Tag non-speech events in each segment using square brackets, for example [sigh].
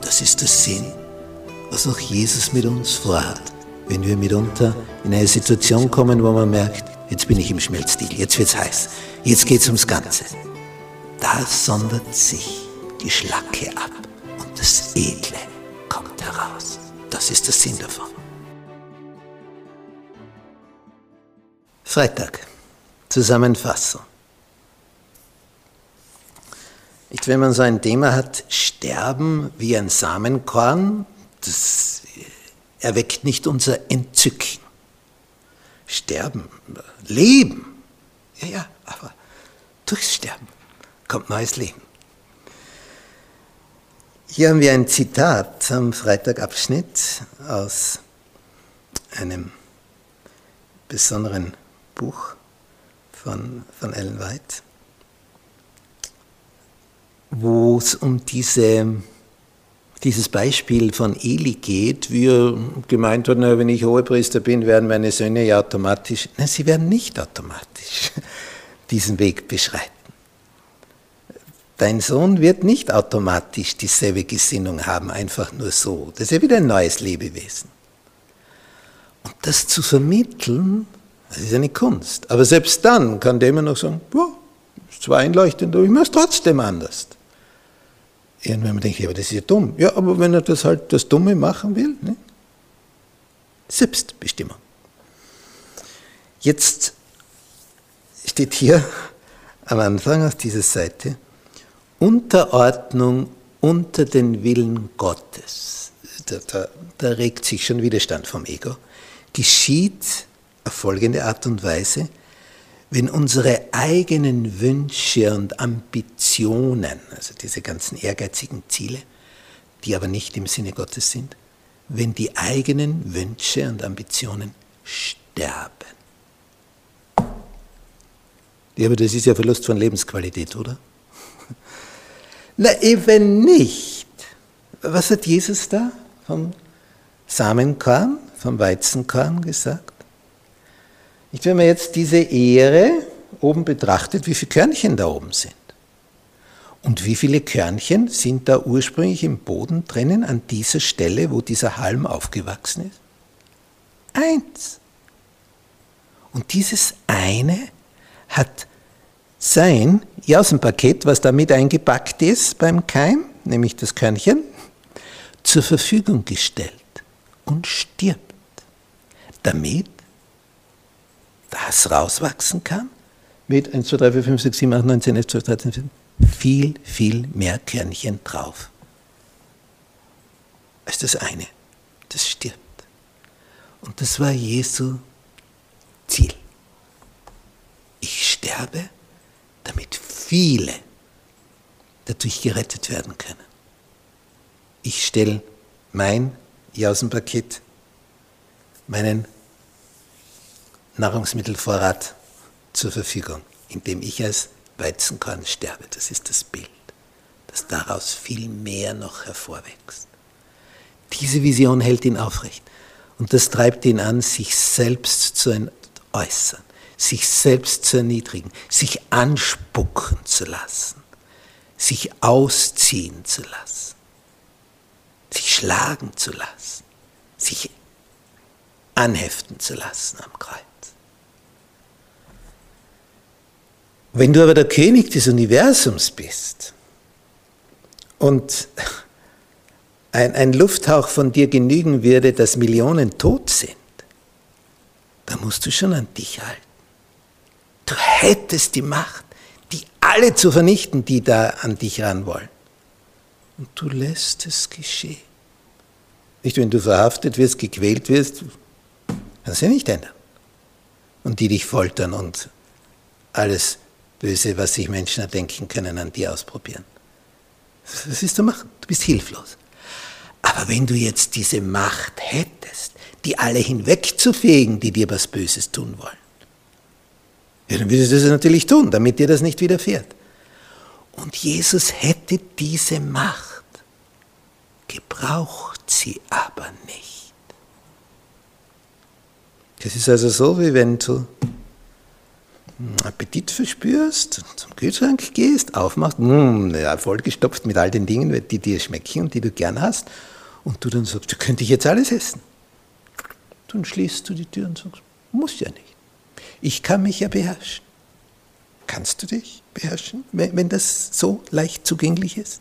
Das ist der Sinn, was auch Jesus mit uns vorhat, wenn wir mitunter in eine Situation kommen, wo man merkt, jetzt bin ich im Schmelzstil, jetzt wird's heiß, jetzt geht's ums Ganze. Da sondert sich die Schlacke ab und das Edle kommt heraus. Das ist der Sinn davon. Freitag. Zusammenfassung. Nicht, wenn man so ein Thema hat, sterben wie ein Samenkorn, das erweckt nicht unser Entzücken. Sterben, leben, ja, ja, aber durchs Sterben kommt neues Leben. Hier haben wir ein Zitat am Freitagabschnitt aus einem besonderen Buch von, von Ellen White wo es um diese, dieses Beispiel von Eli geht, wie er gemeint hat, wenn ich Hohepriester bin, werden meine Söhne ja automatisch, nein, sie werden nicht automatisch [laughs] diesen Weg beschreiten. Dein Sohn wird nicht automatisch dieselbe Gesinnung haben, einfach nur so. Das ist ja wieder ein neues Lebewesen. Und das zu vermitteln, das ist eine Kunst. Aber selbst dann kann der immer noch sagen, ja, ist zwar einleuchtend, aber ich mache es trotzdem anders. Irgendwann denkt, ja, aber das ist ja dumm. Ja, aber wenn er das halt das Dumme machen will, ne? Selbstbestimmung. Jetzt steht hier am Anfang auf dieser Seite Unterordnung unter den Willen Gottes. Da, da, da regt sich schon Widerstand vom Ego. Geschieht auf folgende Art und Weise, wenn unsere eigenen Wünsche und Ambitionen, also diese ganzen ehrgeizigen Ziele, die aber nicht im Sinne Gottes sind, wenn die eigenen Wünsche und Ambitionen sterben. Ja, aber das ist ja Verlust von Lebensqualität, oder? [laughs] Na, eben nicht. Was hat Jesus da vom Samenkorn, vom Weizenkorn gesagt? Nicht, wenn man jetzt diese Ehre oben betrachtet, wie viele Körnchen da oben sind. Und wie viele Körnchen sind da ursprünglich im Boden drinnen, an dieser Stelle, wo dieser Halm aufgewachsen ist? Eins. Und dieses eine hat sein Jausenpaket, was damit eingepackt ist beim Keim, nämlich das Körnchen, zur Verfügung gestellt und stirbt, damit das rauswachsen kann, mit 1, 2, 3, 4, 5, 6, 7, 8, 9, 10, 11, 12, 13, 14, viel, viel mehr Körnchen drauf. Als das eine, das stirbt. Und das war Jesu Ziel. Ich sterbe, damit viele dadurch gerettet werden können. Ich stelle mein Jausenpaket, meinen Nahrungsmittelvorrat zur Verfügung, indem ich als Weizenkorn sterbe. Das ist das Bild, dass daraus viel mehr noch hervorwächst. Diese Vision hält ihn aufrecht und das treibt ihn an, sich selbst zu äußern, sich selbst zu erniedrigen, sich anspucken zu lassen, sich ausziehen zu lassen, sich schlagen zu lassen, sich anheften zu lassen am Kreuz. Wenn du aber der König des Universums bist und ein, ein Lufthauch von dir genügen würde, dass Millionen tot sind, dann musst du schon an dich halten. Du hättest die Macht, die alle zu vernichten, die da an dich ran wollen. Und du lässt es geschehen. Nicht, wenn du verhaftet wirst, gequält wirst, kannst du nicht ändern. Und die dich foltern und alles Böse, was sich Menschen erdenken können, an dir ausprobieren. Was willst du machen? Du bist hilflos. Aber wenn du jetzt diese Macht hättest, die alle hinwegzufegen, die dir was Böses tun wollen, ja, dann würdest du das natürlich tun, damit dir das nicht widerfährt. Und Jesus hätte diese Macht, gebraucht sie aber nicht. Das ist also so, wie wenn du Appetit verspürst, zum Kühlschrank gehst, aufmachst, mh, ja, vollgestopft mit all den Dingen, die dir schmecken und die du gern hast, und du dann sagst, könnte ich jetzt alles essen. Dann schließt du die Tür und sagst, muss ja nicht. Ich kann mich ja beherrschen. Kannst du dich beherrschen, wenn das so leicht zugänglich ist?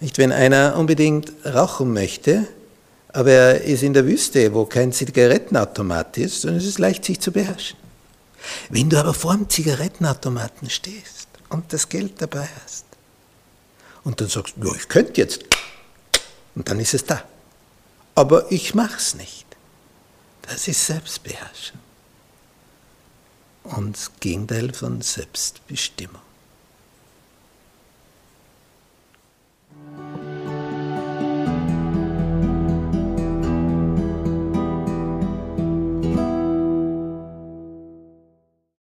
Nicht, wenn einer unbedingt rauchen möchte, aber er ist in der Wüste, wo kein Zigarettenautomat ist, und es ist leicht, sich zu beherrschen. Wenn du aber vor dem Zigarettenautomaten stehst und das Geld dabei hast, und dann sagst du, ja, ich könnte jetzt, und dann ist es da. Aber ich mach's nicht. Das ist Selbstbeherrschung. Und das Gegenteil von Selbstbestimmung.